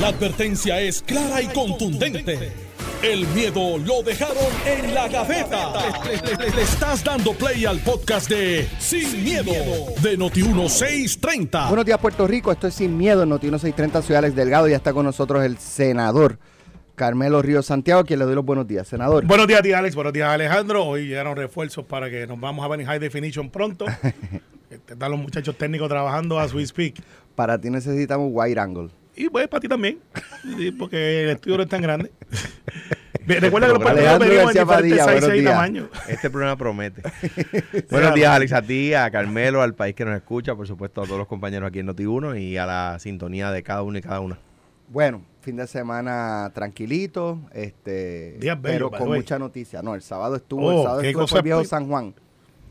La advertencia es clara y contundente. El miedo lo dejaron en la gaveta. Le, le estás dando play al podcast de Sin, miedo, de Noti1630. Buenos días, Puerto Rico. Esto es Sin Miedo en Noti 1630 Ciudad Alex Delgado. Ya está con nosotros el senador Carmelo Ríos Santiago, a quien le doy los buenos días, senador. Buenos días, tía Alex. Buenos días, Alejandro. Hoy llegaron refuerzos para que nos vamos a en High Definition pronto. Están los muchachos técnicos trabajando as we speak. Para ti necesitamos wide angle. Y pues para ti también, porque el estudio no es tan grande. Recuerda que los partidos venimos en Padilla, días. tamaños. Este programa promete. Buenos días, Alex, a ti, a Carmelo, al país que nos escucha, por supuesto, a todos los compañeros aquí en Noti1 y a la sintonía de cada uno y cada una. Bueno, fin de semana tranquilito, este, Días pero con mucha noticia. No, el sábado estuvo, Oh, el sábado estuvo por Viejo San Juan.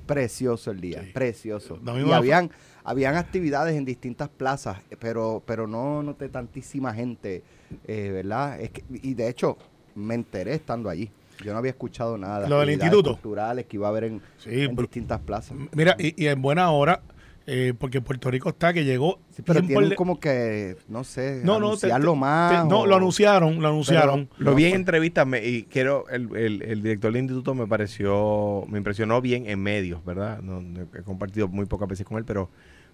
Precioso el día, Sí. precioso. Domingo Y a- habían, habían actividades en distintas plazas, pero, pero no noté tantísima gente, eh, ¿verdad? Es que, y de hecho, me enteré estando allí. Yo no había escuchado nada de Lo del instituto. culturales que iba a haber en, Sí, en pero- distintas plazas. Mira, y, y en buena hora, eh, porque Puerto Rico está que llegó. Sí, pero tienen le- como que, no sé, No, no, te- anunciarlo te- más. te- no, o- lo anunciaron, lo anunciaron. Pero- Lo vi en fue- entrevistas me- y quiero, el, el- el director del instituto me pareció, me impresionó bien en medios, ¿verdad? No- he compartido muy pocas veces con él, pero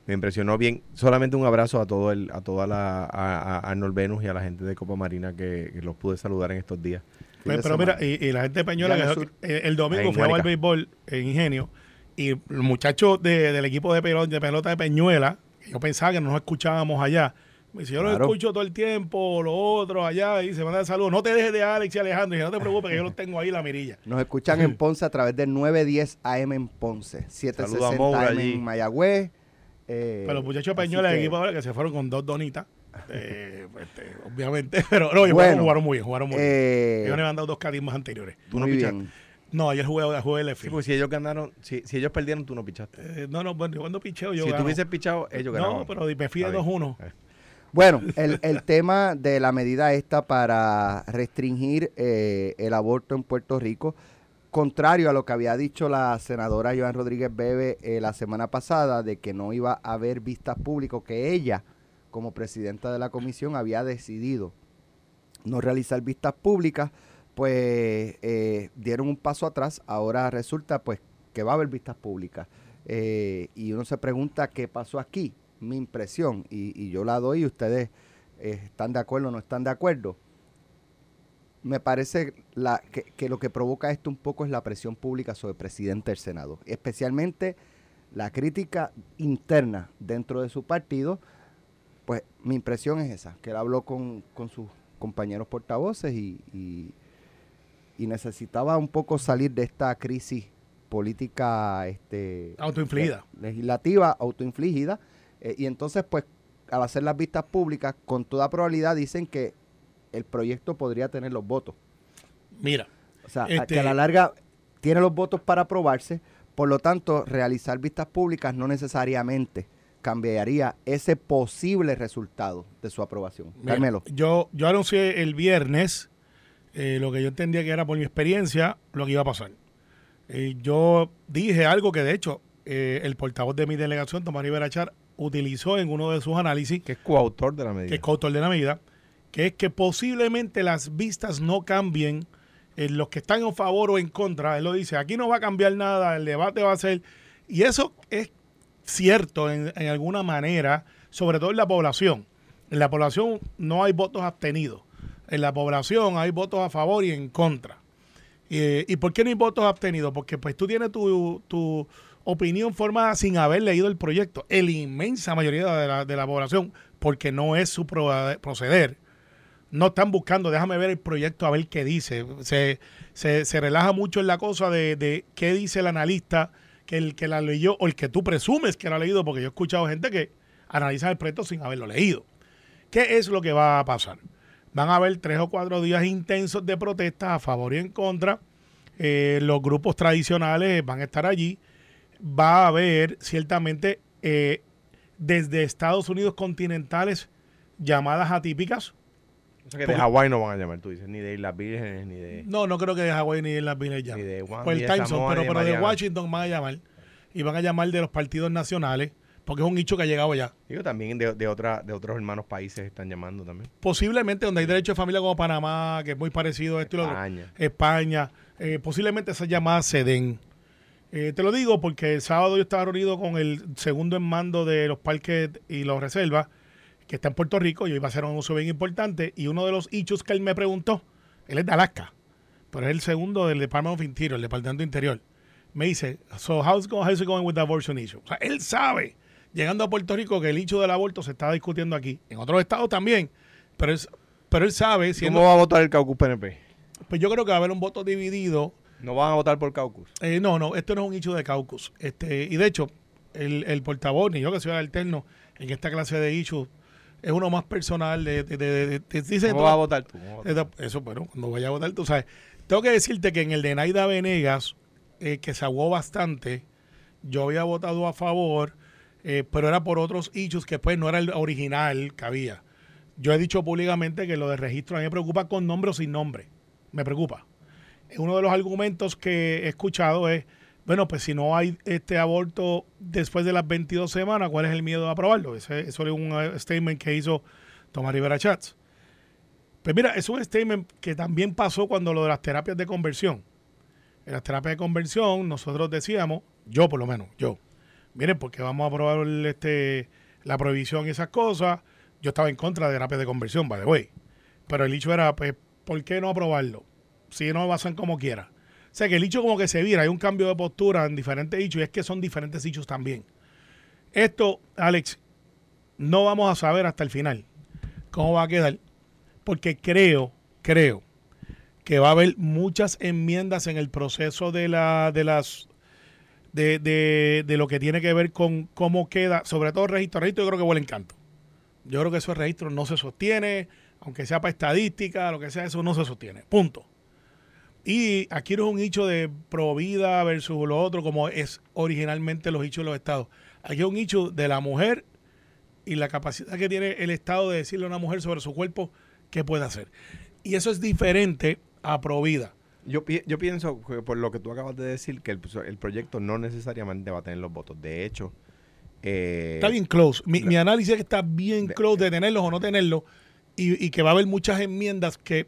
me impresionó bien. Solamente un abrazo a todo el, a toda la, a, a Arnold Venus y a la gente de Copa Marina que, que los pude saludar en estos días. Pues, pero mira, y, y la gente el que- sur. el domingo fue a jugar Guánica. béisbol en Ingenio, y los muchachos de- del equipo de pelota, de pelota de Peñuela, yo pensaba que no nos escuchábamos allá. Me dice, yo los Claro. escucho todo el tiempo, los otros allá, y se mandan saludos. No te dejes de Alex y Alejandro, y no te preocupes, que yo los tengo ahí en la mirilla. Nos escuchan en Ponce a través del 910 AM en Ponce, Saluda a 760 Moura AM allí. en Mayagüez. Eh, Pero los muchachos de así Peñuela, del que- equipo ahora, que se fueron con dos donitas, eh, este, obviamente, pero no, Bueno, jugaron, muy bien, jugaron muy bien. eh, Ellos me han dado dos carismas anteriores. Tú no pichaste. bien. No, ayer jugué, jugué el Sí, F. porque si ellos ganaron, si, si ellos perdieron, tú no pichaste. Eh, no, no, bueno, yo cuando picheo yo si tú hubieses pichado, ellos ganaron. No, pero me fui de Está bien. 2-1. Eh. Bueno, el, el tema de la medida esta para restringir eh, el aborto en Puerto Rico, contrario a lo que había dicho la senadora Joan Rodríguez Bebe eh, la semana pasada, de que no iba a haber vistas públicas, que ella, como presidenta de la comisión, había decidido no realizar vistas públicas, pues eh, dieron un paso atrás. Ahora resulta pues que va a haber vistas públicas. Eh, y uno se pregunta qué pasó aquí, mi impresión, y, y yo la doy y ustedes eh, están de acuerdo o no están de acuerdo. Me parece la, que, que lo que provoca esto un poco es la presión pública sobre el presidente del Senado, especialmente la crítica interna dentro de su partido. Pues mi impresión es esa, que él habló con, con sus compañeros portavoces y, y- y necesitaba un poco salir de esta crisis política este, Autoinfligida. le- legislativa, autoinfligida. eh, y entonces, pues, al hacer las vistas públicas, con toda probabilidad dicen que el proyecto podría tener los votos. Mira, O sea, a- Este- que a la larga tiene los votos para aprobarse, por lo tanto, realizar vistas públicas no necesariamente cambiaría ese posible resultado de su aprobación. mira, Carmelo. yo, yo anuncié el viernes eh, lo que yo entendía que era por mi experiencia lo que iba a pasar. Eh, yo dije algo que de hecho eh, el portavoz de mi delegación, Tomás Rivera Char, utilizó en uno de sus análisis, Que es coautor de la medida. que es coautor de la medida, que es que posiblemente las vistas no cambien en los que están en favor o en contra. Él lo dice, aquí no va a cambiar nada, el debate va a ser... Y eso es cierto en, en alguna manera, sobre todo en la población. En la población no hay votos abstenidos. En la población hay votos a favor y en contra. ¿Y por qué no hay votos abstenidos? Porque pues tú tienes tu, tu opinión formada sin haber leído el proyecto. En la inmensa mayoría de la, de la población, porque no es su pro- proceder. No están buscando, déjame ver el proyecto a ver qué dice. Se, se, se relaja mucho en la cosa de, de qué dice el analista, que el que la leyó, o el que tú presumes que la ha leído, porque yo he escuchado gente que analiza el proyecto sin haberlo leído. ¿Qué es lo que va a pasar? Van a haber tres o cuatro días intensos de protestas a favor y en contra. Eh, los grupos tradicionales van a estar allí. Va a haber ciertamente eh, desde Estados Unidos continentales llamadas atípicas. O sea que de Hawái no van a llamar, tú dices, ni de Islas Vírgenes, ni de... No, no creo que de Hawái ni de las Villas llamen. Ni de Guam, Pues ni el de Time Zone, Samoa, pero, ni de pero de Mariana. Washington van a llamar. Y van a llamar de los partidos nacionales porque es un nicho que ha llegado ya. Digo, también de, de, otra, de otros hermanos países están llamando también. Posiblemente donde hay derecho de familia como Panamá, que es muy parecido a esto y lo otro. España. España, eh, posiblemente esas llamadas se den. Eh, te lo digo porque el sábado yo estaba reunido con el segundo en mando de los parques y los reservas, que está en Puerto Rico. Yo iba a hacer un uso bien importante y uno de los hechos que él me preguntó, él es de Alaska, pero es el segundo del Department of Interior, el Departamento de Interior. Me dice, so how's, go- how's it going with the abortion issue? O sea, él sabe, llegando a Puerto Rico, que el hecho del aborto se está discutiendo aquí. En otros estados también, pero él, pero él sabe, siendo, ¿Cómo va a votar el caucus PNP? pues yo creo que va a haber un voto dividido ¿No van a votar por caucus? eh, no, no, esto no es un hecho de caucus. Este, y de hecho, el, el portavoz, ni yo que soy alterno en esta clase de issues, es uno más personal. De, de, de- de- dice ¿Cómo vas a votar tú? Eso, bueno, cuando vaya a votar, tú sabes. Tengo que decirte que en el de Naida Venegas, eh, que se aguó bastante, yo había votado a favor, eh, pero era por otros hechos que pues no era el original que había. Yo he dicho públicamente que lo de registro a mí me preocupa con nombre o sin nombre. Me preocupa. Uno de los argumentos que he escuchado es, bueno, pues si no hay este aborto después de las 22 semanas, ¿cuál es el miedo a aprobarlo? Ese, eso es un eh, statement que hizo Tomás Rivera Chats. Pues mira, es un statement que también pasó cuando lo de las terapias de conversión. En las terapias de conversión, nosotros decíamos, yo por lo menos, yo, miren, porque vamos a aprobar este, la prohibición y esas cosas. Yo estaba en contra de terapias de conversión, by the way. Pero el hecho era, pues, ¿por qué no aprobarlo? Si no pasan como quiera. Sea, que el hecho como que se vira, hay un cambio de postura en diferentes hechos y es que son diferentes hechos también. Esto, Alex, no vamos a saber hasta el final cómo va a quedar, porque creo, creo que va a haber muchas enmiendas en el proceso de la, de las de, de, de lo que tiene que ver con cómo queda, sobre todo registro. Registro yo creo que huele encanto. Yo creo que ese registro no se sostiene, aunque sea para estadística, lo que sea, eso no se sostiene. Punto. Y aquí no es un hecho de pro vida versus lo otro, como es originalmente los hechos de los estados. Aquí es un hecho de la mujer y la capacidad que tiene el Estado de decirle a una mujer sobre su cuerpo qué puede hacer. Y eso es diferente a pro vida. Yo, yo pienso, que por lo que tú acabas de decir, que el, el proyecto no necesariamente va a tener los votos. De hecho, eh, Está bien close. Mi, análisis es que está bien de- close de tenerlos o no tenerlos y, y que va a haber muchas enmiendas que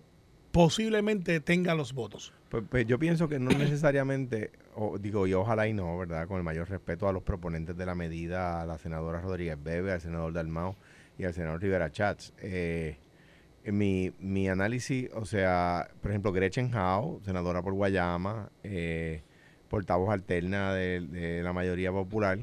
posiblemente tengan los votos. Pues, pues yo pienso que no necesariamente, o digo, y ojalá y no, ¿verdad? Con el mayor respeto a los proponentes de la medida, a la senadora Rodríguez Bebe, al senador Dalmau y al senador Rivera Chats. Eh, mi, mi análisis, o sea, por ejemplo, Gretchen Howe, senadora por Guayama, eh, portavoz alterna de, la mayoría popular,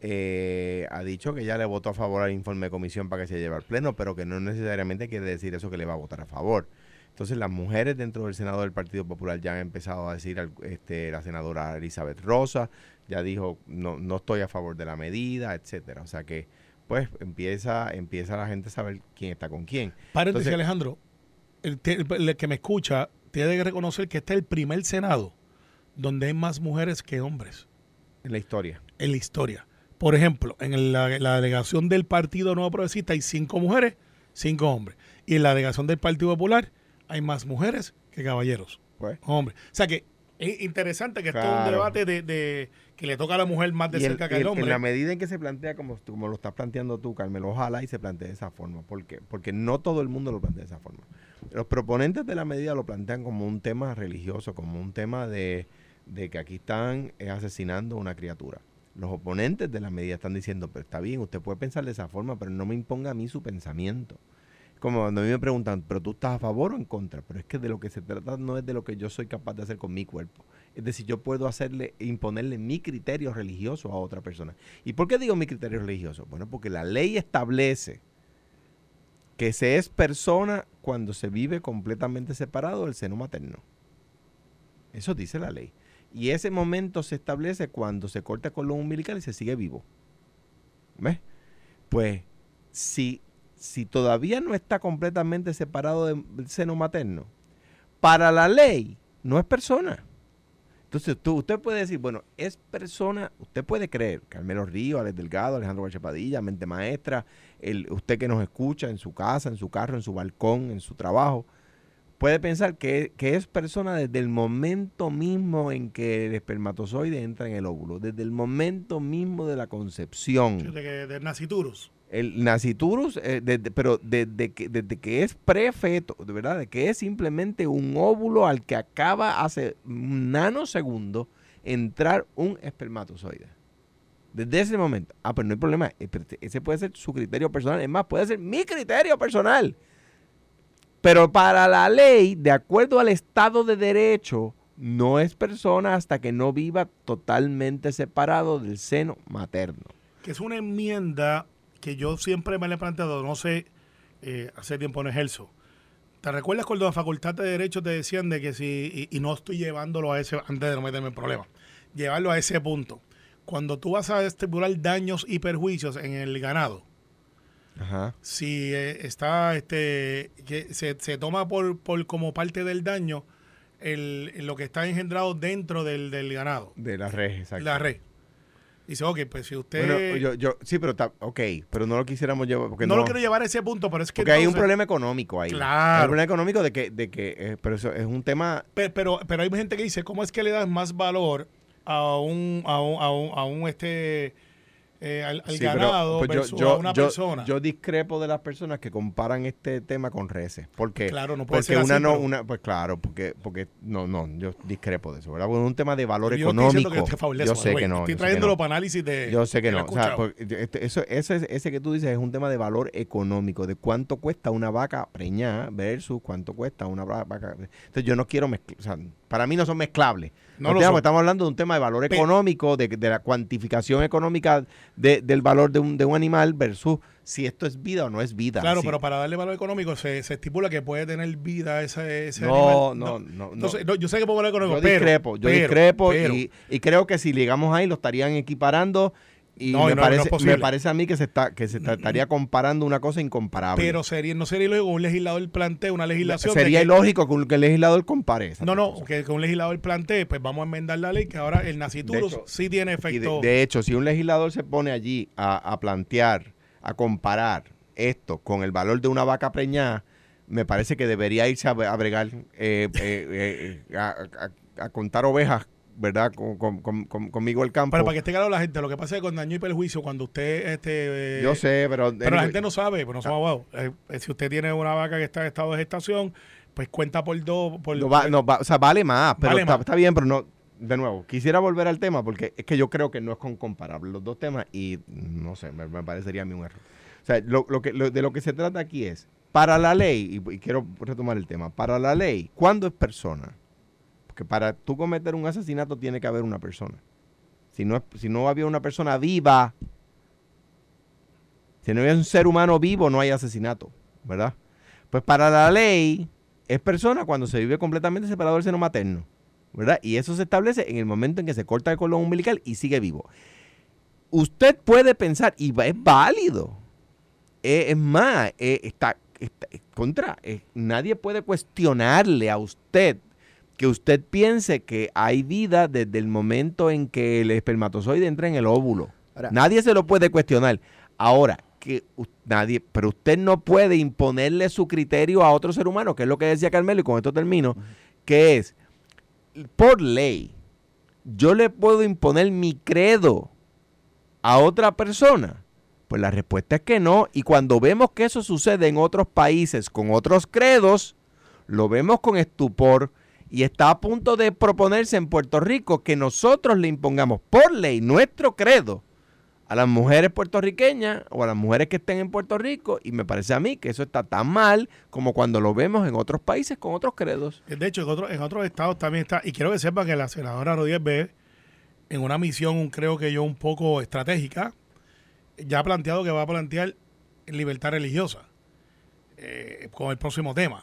eh, ha dicho que ella le votó a favor al informe de comisión para que se lleve al pleno, pero que no necesariamente quiere decir eso que le va a votar a favor. Entonces las mujeres dentro del Senado del Partido Popular ya han empezado a decir, este, la senadora Elizabeth Rosa ya dijo, no, no estoy a favor de la medida, etcétera. O sea que, pues, empieza, empieza la gente a saber quién está con quién. Paréntesis, Entonces- Alejandro. El, que me escucha tiene que reconocer que este es el primer Senado donde hay más mujeres que hombres En la historia. en la historia. Por ejemplo, en la, la delegación del Partido Nuevo Progresista hay cinco mujeres, cinco hombres. Y en la delegación del Partido Popular hay más mujeres que caballeros, Pues. hombres. O sea que es interesante que esto es un debate de, de que le toca a la mujer más de Y el- cerca que al el- hombre. en la medida en que se plantea como, como lo estás planteando tú, Carmelo, ojalá y se plantee de esa forma. ¿Por qué? Porque no todo el mundo lo plantea de esa forma. Los proponentes de la medida lo plantean como un tema religioso, como un tema de, de que aquí están eh, asesinando a una criatura. Los oponentes de la medida están diciendo, pero está bien, usted puede pensar de esa forma, pero no me imponga a mí su pensamiento. Como cuando a mí me preguntan, ¿pero tú estás a favor o en contra? Pero es que de lo que se trata no es de lo que yo soy capaz de hacer con mi cuerpo. Es decir, yo puedo hacerle, imponerle mi criterio religioso a otra persona. ¿Y por qué digo mi criterio religioso? Bueno, porque la ley establece que se es persona cuando se vive completamente separado del seno materno. Eso dice la ley. Y ese momento se establece cuando se corta con lo umbilical y se sigue vivo. ¿Ves? Pues si, si todavía no está completamente separado del seno materno, para la ley no es persona. Entonces tú, usted puede decir, bueno, es persona, usted puede creer, Carmelo Río, Alex Delgado, Alejandro Guachapadilla, Mente Maestra, el, usted que nos escucha en su casa, en su carro, en su balcón, en su trabajo, puede pensar que, que es persona desde el momento mismo en que el espermatozoide entra en el óvulo, desde el momento mismo de la concepción. De naciturus. El naciturus, eh, desde- pero desde que, desde que es prefeto, de verdad, de que es simplemente un óvulo al que acaba hace un nanosegundo entrar un espermatozoide. Desde ese momento. Ah, pero no hay problema. eh, este- Ese puede ser su criterio personal. Es más, puede ser mi criterio personal. Pero para la ley, de acuerdo al Estado de Derecho, no es persona hasta que no viva totalmente separado del seno materno. que es una enmienda que yo siempre me la he planteado, no sé, eh, hace tiempo no ejerzo. ¿Te recuerdas cuando la Facultad de Derecho te decían de que si, y, y no estoy llevándolo a ese, antes de no meterme en problemas, llevarlo a ese punto. Cuando tú vas a estipular daños y perjuicios en el ganado, Ajá. si eh, está, este, que se, se toma por, por como parte del daño el, lo que está engendrado dentro del, del ganado, De la red, exacto. la red. Dice, ok, pues si usted... Bueno, yo, yo, sí, pero está, ok, pero no lo quisiéramos llevar porque no, no, lo quiero llevar a ese punto, pero es que porque hay un problema económico ahí. Claro. Hay un problema económico de que, de que, eh, pero eso es un tema. Pe- Pero, pero hay gente que dice, ¿cómo es que le das más valor a un, a un, a un, a un, este, eh, al, al sí, pero, ganado pues, versus yo, a una yo- persona? Yo discrepo de las personas que comparan este tema con reces, porque Claro, no puede porque ser una así, no, pero- una, pues claro, porque, porque no, no, yo discrepo de eso, ¿verdad? Porque es un tema de valor Yo económico. que yo sé que no. Estoy trayéndolo para análisis de... Yo sé que no. O sea, este- eso, ese, ese que tú dices es un tema de valor económico, de cuánto cuesta una vaca preñada versus cuánto cuesta una va- vaca. Entonces yo no quiero mezclar, o sea, para mí no son mezclables. No No digamos, estamos hablando de un tema de valor económico, de, de la cuantificación económica de- del valor de un, de un animal versus si esto es vida o no es vida. Claro, Sí. pero para darle valor económico se, se estipula que puede tener vida ese, ese No, animal. no, no, no. Entonces, no, yo sé que puedo valor económico, Yo pero... discrepo, yo pero- discrepo pero- y, y creo que si llegamos ahí lo estarían equiparando y No, me, no, parece, me a mí que se está que se estaría comparando una cosa incomparable. Pero sería, no sería ilógico que un legislador plantee una legislación Sería que- ilógico que, un- que el legislador compare No, no, cosas. que, un legislador plantee, pues vamos a enmendar la ley que ahora el hecho, sí tiene de, efecto... de hecho, si un legislador se pone allí a, a plantear, a comparar esto con el valor de una vaca preñada, me parece que debería irse a, a bregar, eh, eh, eh, a, a- a contar ovejas, ¿verdad? Con, con- con- con- conmigo el campo. Pero para que esté claro la gente, lo que pasa es que con daño y perjuicio, cuando usted... Este, eh, Yo sé, pero... Pero la gente no sabe, pues no somos abogados. Eh, eh, si usted tiene una vaca que está en estado de gestación, pues cuenta por dos... Por, No va- no va- o sea, vale más, pero Vale está, más. está bien, pero no. De nuevo, quisiera volver al tema porque es que yo creo que no es con comparable los dos temas y no sé, me, me parecería a mí un error. O sea, lo, lo que, lo- de lo que se trata aquí es, para la ley, y, y quiero retomar el tema, para la ley, ¿cuándo es persona? Porque para tú cometer un asesinato tiene que haber una persona. Si no, si no había una persona viva, si no había un ser humano vivo, no hay asesinato, ¿verdad? Pues para la ley es persona cuando se vive completamente separado del seno materno, ¿verdad? Y eso se establece en el momento en que se corta el cordón umbilical y sigue vivo. Usted puede pensar, y es válido, es más, está, contra, nadie puede cuestionarle a usted que usted piense que hay vida desde el momento en que el espermatozoide entra en el óvulo. Ahora- nadie se lo puede cuestionar. Ahora, que nadie, pero usted no puede imponerle su criterio a otro ser humano, que es lo que decía Carmelo, y con esto termino, que es, por ley, yo le puedo imponer mi credo a otra persona. Pues la respuesta es que no. Y cuando vemos que eso sucede en otros países con otros credos, lo vemos con estupor y está a punto de proponerse en Puerto Rico que nosotros le impongamos por ley nuestro credo a las mujeres puertorriqueñas o a las mujeres que estén en Puerto Rico y me parece a mí que eso está tan mal como cuando lo vemos en otros países con otros credos. De hecho, en, otro- en otros estados también está, y quiero que sepa que la senadora Rodríguez B, en una misión, creo que yo, un poco estratégica, ya ha planteado que va a plantear libertad religiosa eh, con el próximo tema.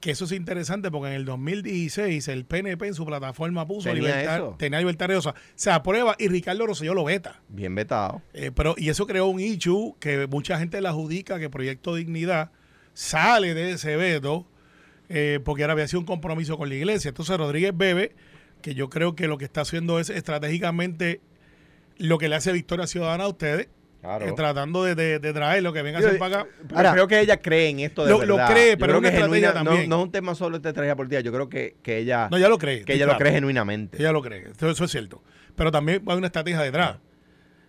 Que eso es interesante porque en el 2016 el PNP en su plataforma puso Tenía libertad, eso. tenía libertad religiosa. Se aprueba y Ricardo Rosselló lo veta. Bien vetado. Eh, pero, y eso creó un issue que mucha gente le adjudica que Proyecto Dignidad sale de ese veto eh, porque ahora había sido un compromiso con la iglesia. Entonces Rodríguez Bebe, que yo creo que lo que está haciendo es estratégicamente lo que le hace Victoria Ciudadana a ustedes, Claro. eh, tratando de, de, de traer lo que venga a hacer para acá. Ahora- creo que ella cree en esto de Lo- lo verdad. cree, Yo pero creo es una que estrategia genuina- no- también. No, es un tema solo de estrategia política. Yo creo que, que ella, No, ella lo cree. que ella lo cree genuinamente. Ella lo cree. Eso, eso es cierto. Pero también hay una estrategia detrás.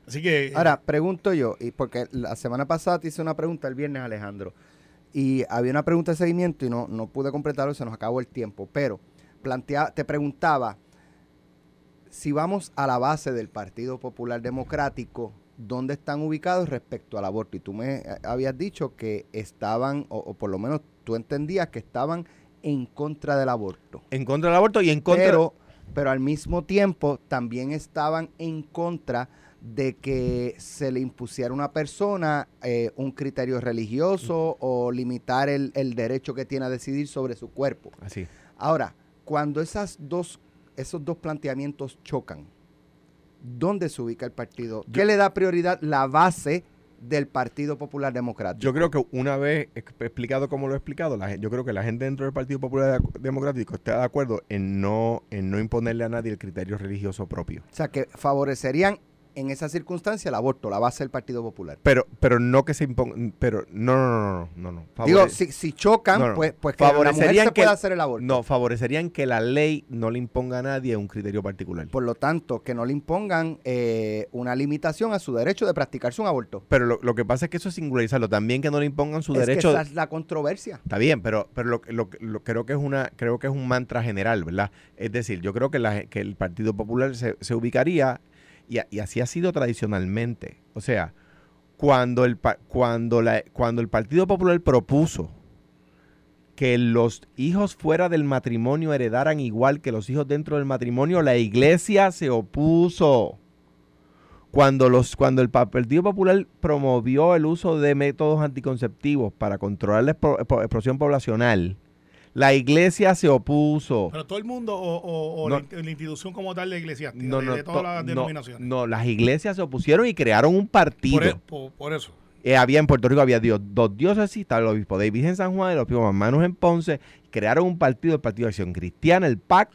Así que. eh, Ahora, pregunto yo, y porque la semana pasada te hice una pregunta el viernes, Alejandro, y había una pregunta de seguimiento y no, no pude completarlo, se nos acabó el tiempo, pero plantea, te preguntaba, si vamos a la base del Partido Popular Democrático, ¿dónde están ubicados respecto al aborto? Y tú me eh, habías dicho que estaban, o, o por lo menos tú entendías que estaban en contra del aborto. En contra del aborto y en contra... Pero, pero al mismo tiempo también estaban en contra de que se le impusiera a una persona eh, un criterio religioso o limitar el, el derecho que tiene a decidir sobre su cuerpo. Así. Ahora, cuando esas dos, esos dos planteamientos chocan, ¿dónde se ubica el partido? ¿Qué Yo- le da prioridad? La base del Partido Popular Democrático. Yo creo que una vez ex- explicado como lo he explicado, la, yo creo que la gente dentro del Partido Popular Democrático está de acuerdo en no, en no imponerle a nadie el criterio religioso propio. o sea, que favorecerían en esa circunstancia el aborto, la base del Partido Popular. Pero, pero no que se imponga, pero no, no, no, no, no. Digo, si, si chocan, No, no. pues, pues que la mujer Favorecerían se que- pueda hacer el aborto. No, favorecerían que la ley no le imponga a nadie un criterio particular. Por lo tanto, que no le impongan eh, una limitación a su derecho de practicarse un aborto. Pero lo, lo que pasa es que eso es singularizarlo. También que no le impongan su es derecho. que esa es la controversia. Está bien, pero, pero lo, lo- lo- creo que es una, creo que es un mantra general, ¿verdad? Es decir, yo creo que, la, que el Partido Popular se, se ubicaría, y, así ha sido tradicionalmente. O sea, cuando el, cuando, la, cuando el Partido Popular propuso que los hijos fuera del matrimonio heredaran igual que los hijos dentro del matrimonio, la iglesia se opuso. Cuando, los, cuando el pa- Partido Popular promovió el uso de métodos anticonceptivos para controlar la explosión poblacional, la iglesia se opuso. Pero todo el mundo o, o- o No. la, in- la institución como tal de eclesiástica, No, de, no, de todas to- las no, denominaciones. no, las iglesias se opusieron y crearon un partido. por, e- por- por eso. Eh, había en Puerto Rico había Dios, dos dioses, estaba el obispo David en San Juan, el obispo Manos en Ponce, crearon un partido, el Partido de Acción Cristiana, el PAC,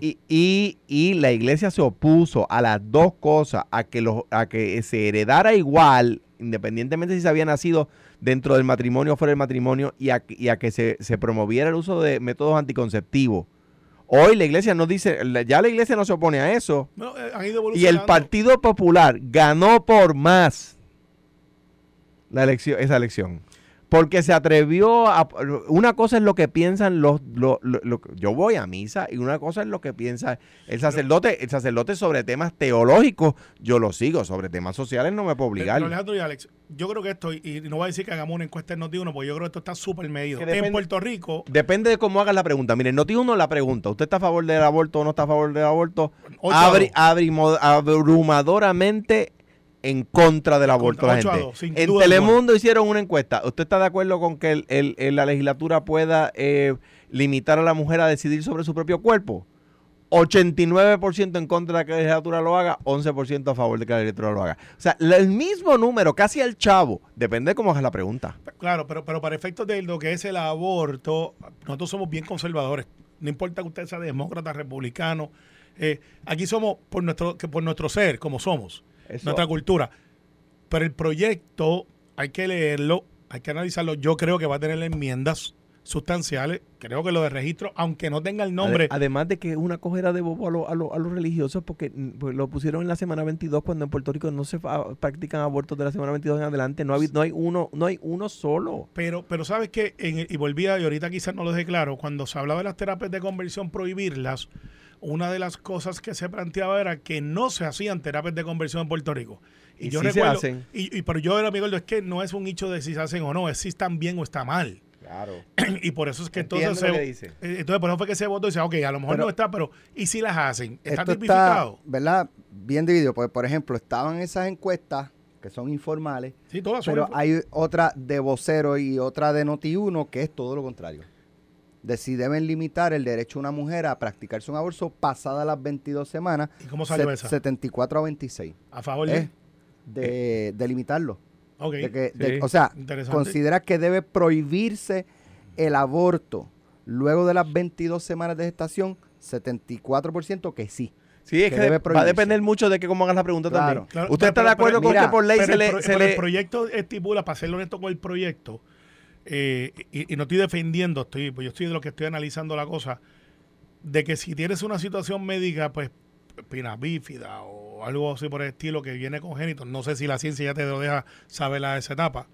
y, y, y la iglesia se opuso a las dos cosas, a que, los, a que se heredara igual, independientemente si se había nacido dentro del matrimonio o fuera del matrimonio, y a, y a que se, se promoviera el uso de métodos anticonceptivos. Hoy la iglesia no dice, ya la iglesia no se opone a eso, eh, han ido y el. Partido Popular ganó por más la elección, esa elección. Porque se atrevió a... Una cosa es lo que piensan los... lo- lo- lo- yo voy a misa y una cosa es lo que piensa el sacerdote. El sacerdote sobre temas teológicos, yo lo sigo. Sobre temas sociales no me puedo Pero, obligar. Alejandro y Alex, yo creo que esto, y no voy a decir que hagamos una encuesta en Noti1, porque yo creo que esto está súper medido. Depende- En Puerto Rico, Depende de cómo hagas la pregunta. Miren, Noti uno la pregunta. ¿Usted está a favor del aborto o no está a favor del aborto? Abri- abrumadoramente en contra del aborto la gente. en Telemundo hicieron una encuesta. ¿Usted está de acuerdo con que el- el- el- la legislatura pueda eh, limitar a la mujer a decidir sobre su propio cuerpo? 89% en contra de que la legislatura lo haga, 11% a favor de que la legislatura lo haga. O sea, el mismo número, casi el chavo. Depende de cómo hagas la pregunta. claro, pero, pero para efectos de lo que es el aborto, nosotros somos bien conservadores. No importa que usted sea demócrata, republicano. eh, aquí somos por nuestro, que por nuestro ser, como somos, Eso- nuestra cultura. Pero el proyecto hay que leerlo, hay que analizarlo. Yo creo que va a tener enmiendas sustanciales. Creo que lo de registro, aunque no tenga el nombre, Ade- Además de que es una cogera de bobo a, lo- a lo- a los religiosos, porque mm, pues, lo pusieron en la semana 22, cuando en Puerto Rico no se practican abortos de la semana 22 en adelante. No, hay- no, hay, uno, no hay uno solo. Pero, pero sabes que, y volvía, y ahorita quizás no lo dejé claro, cuando se hablaba de las terapias de conversión, prohibirlas, una de las cosas que se planteaba era que no se hacían terapias de conversión en Puerto Rico. Y, Y yo sí se recuerdo, hacen. Y, y- pero yo era amigo, es que no es un hecho de si se hacen o no, es si están bien o está mal. Claro. y por eso es que Entiendo entonces se, que dice. eh, entonces por eso fue que se votó y dice, ok, a lo mejor Pero- no está, pero ¿y si las hacen? ¿Está Esto está, tipificado? ¿verdad? Bien dividido. Porque, por ejemplo, estaban esas encuestas que son informales, Sí, todas son. pero hay otra de vocero y otra de Noti1 que es todo lo contrario. De si deben limitar el derecho de una mujer a practicarse un aborto pasada las 22 semanas, ¿Y cómo salió se- esa? 74 a 26. a favor de... ¿eh? De, de limitarlo. Ok. De que- de- Sí. o sea, considera que debe prohibirse el aborto luego de las 22 semanas de gestación, 74% que sí. Sí, es que que, debe va a prohibirse. depender mucho de que cómo hagas la pregunta Claro. también. Claro, ¿Usted pero- está de pero- acuerdo con mira, que por ley Pero se el le... pro- se pero le- el proyecto estipula, para ser honesto con el proyecto, eh, y, y no estoy defendiendo, estoy, pues yo estoy de lo que estoy analizando la cosa, de que si tienes una situación médica, pues, espina bífida o algo así por el estilo que viene congénito, no sé si la ciencia ya te lo deja saber a esa etapa,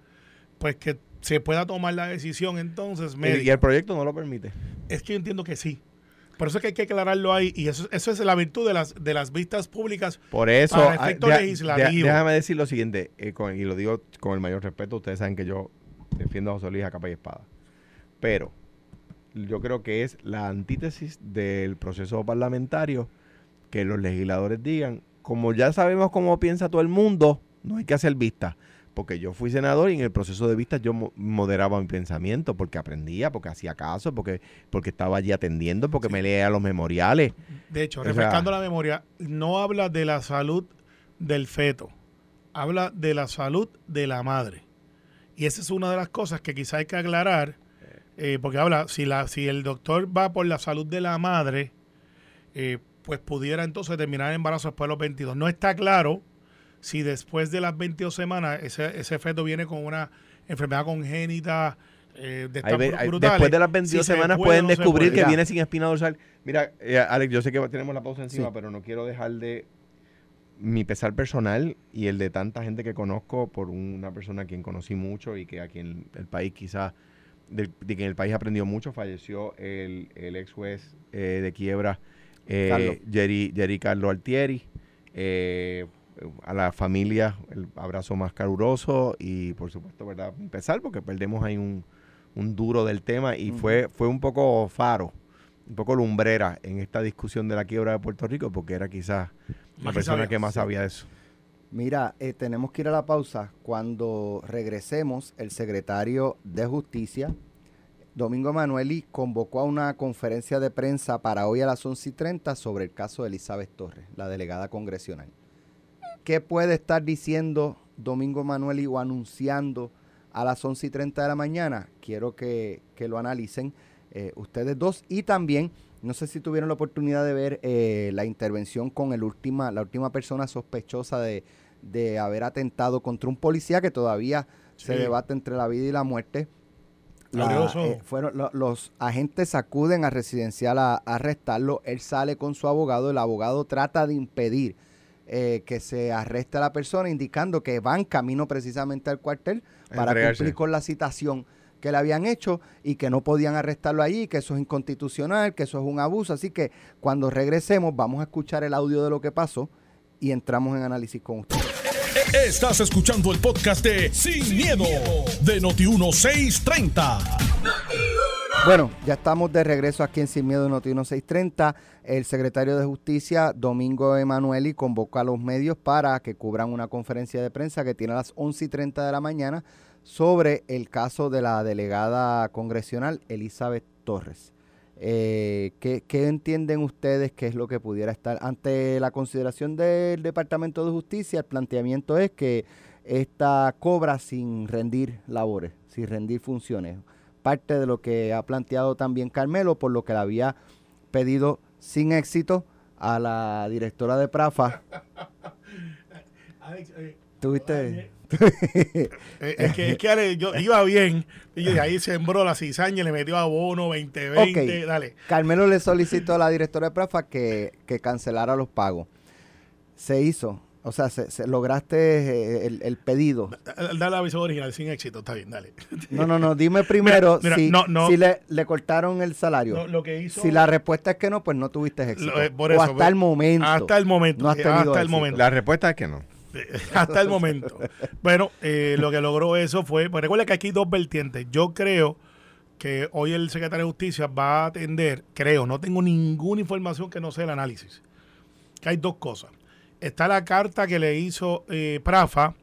pues que se pueda tomar la decisión entonces y médica. el proyecto no lo permite. Es que yo entiendo que sí. Por eso es que hay que aclararlo ahí y eso, eso es la virtud de las, de las vistas públicas Por eso, Para ah, efecto deja- legislativo. deja- déjame decir lo siguiente, eh, con- y lo digo con el mayor respeto, ustedes saben que yo defiendo a José Luis a capa y espada. Pero yo creo que es la antítesis del proceso parlamentario que los legisladores digan, como ya sabemos cómo piensa todo el mundo, no hay que hacer vistas. Porque yo fui senador y en el proceso de vistas yo mo- moderaba mi pensamiento, porque aprendía, porque hacía caso, porque, porque estaba allí atendiendo, porque me leía los memoriales. De hecho, O sea- refrescando la memoria, no habla de la salud del feto, habla de la salud de la madre. Y esa es una de las cosas que quizá hay que aclarar, eh, porque habla, si, la, si el doctor va por la salud de la madre, eh, pues pudiera entonces terminar el embarazo después de los 22. No está claro si después de las 22 semanas ese, ese feto viene con una enfermedad congénita eh, de Hay después de las 22 si se semanas puede pueden no descubrir que viene sin espina dorsal. Mira, eh, Alex, yo sé que tenemos la pausa encima, Sí. pero no quiero dejar de mi pesar personal y el de tanta gente que conozco por una persona a quien conocí mucho y que aquí en el país quizás, de, de que en el país aprendió mucho, falleció el, el ex juez eh, de quiebra, eh, Carlos. Jerry, Jerry Carlo Altieri. Eh, a la familia el abrazo más caluroso y por supuesto, ¿verdad? Mi pesar porque perdemos ahí un, un duro del tema y fue, fue un poco faro, un poco lumbrera en esta discusión de la quiebra de Puerto Rico porque era quizás la persona sabía. que más sabía de eso. Mira, eh, tenemos que ir a la pausa. Cuando regresemos, el secretario de Justicia, Domingo Emanueli, convocó a una conferencia de prensa para hoy a las 11 y 30 sobre el caso de Elizabeth Torres, la delegada congresional. ¿Qué puede estar diciendo Domingo Emanueli o anunciando a las 11 y 30 de la mañana? Quiero que, que lo analicen eh, ustedes dos y también no sé si tuvieron la oportunidad de ver eh, la intervención con el última, la última persona sospechosa de, de haber atentado contra un policía que todavía se debate entre la vida y la muerte. La- eh, fueron lo- los agentes acuden a residencial a, a arrestarlo. Él sale con su abogado. El abogado trata de impedir eh, que se arreste a la persona, indicando que van camino precisamente al cuartel para entregarse. cumplir con la citación que le habían hecho y que no podían arrestarlo allí, que eso es inconstitucional, que eso es un abuso. Así que cuando regresemos vamos a escuchar el audio de lo que pasó y entramos en análisis con usted. Estás escuchando el podcast de Sin, miedo, de Noti1630. Bueno, ya estamos de regreso aquí en Sin Miedo Noti 1630. El secretario de Justicia, Domingo Emanueli, convocó a los medios para que cubran una conferencia de prensa que tiene a las 11 y 30 de la mañana sobre el caso de la delegada congresional Elizabeth Torres. Eh, ¿qué, entienden ustedes que es lo que pudiera estar ante la consideración del Departamento de Justicia? El planteamiento es que esta cobra sin rendir labores, sin rendir funciones parte de lo que ha planteado también Carmelo, por lo que le había pedido sin éxito a la directora de Prafa. Alex, eh, ¿Tuviste? Eh, es que, es que Ale, yo iba bien y de ahí sembró la cizaña y le metió abono 2020. Ok. Dale. Carmelo le solicitó a la directora de Prafa que, que cancelara los pagos. Se hizo. O sea, se, se- lograste eh, el, el pedido. Dale la aviso original sin éxito. Está bien, dale. No, no, no. Dime primero Mira, si, no, no. si le, le cortaron el salario. Lo, lo que hizo. Si la respuesta es que no, pues no tuviste éxito. lo- eh, por o eso, hasta ve- el momento. Hasta el momento. No has tenido hasta el éxito. momento. La respuesta es que no. hasta el momento. Bueno, eh, lo que logró eso fue, pues recuerda que aquí hay dos vertientes. Yo creo que hoy el secretario de Justicia va a atender, creo, no tengo ninguna información que no sea el análisis. Que hay dos cosas. Está la carta que le hizo eh, Prafa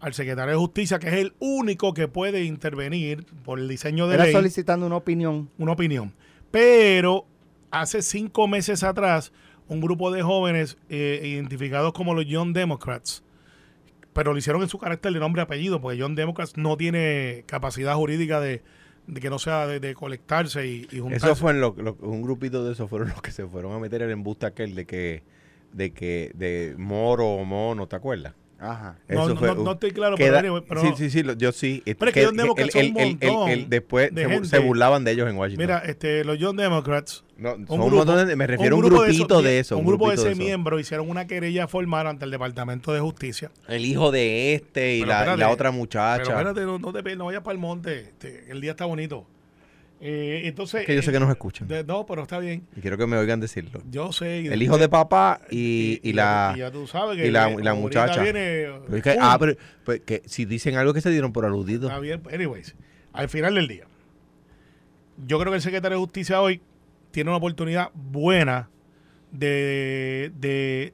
al secretario de Justicia, que es el único que puede intervenir por el diseño de Era ley solicitando una opinión. una opinión. Pero hace cinco meses atrás, un grupo de jóvenes eh, identificados como los Young Democrats, pero lo hicieron en su carácter de nombre y apellido, porque Young Democrats no tiene capacidad jurídica de, de que no sea de, colectarse y, juntarse. Eso fue un grupito de esos fueron los que se fueron a meter el embuste aquel de que de que de Moro o Mono, ¿te acuerdas? Ajá. No, Eso no, fue no, estoy claro, Queda- pero, pero sí, sí, sí, lo- yo sí. Pero es que John Democrats son un montón después de se, burlaban de ellos en Washington. mira, este, los John Democrats, un son un grupo- de- me refiero a un, grupito esos- de eso. Un grupo de ese miembro hicieron una querella formal ante el Departamento de Justicia. El hijo de este y, la, y la otra Pero muchacha. espérate, no, te no vayas para el monte. este, el día está bonito. Eh, entonces, que yo sé que nos escuchan. de- no, pero está bien. Y quiero que me oigan decirlo. Yo sé. El hijo de papá y, la... y ya tú sabes que y la- muchacha. viene, Pero es que- ¡pum! ah, pero, pues, que si dicen algo que se dieron por aludido. Está bien, anyways, al final del día, yo creo que el secretario de Justicia hoy tiene una oportunidad buena de, de,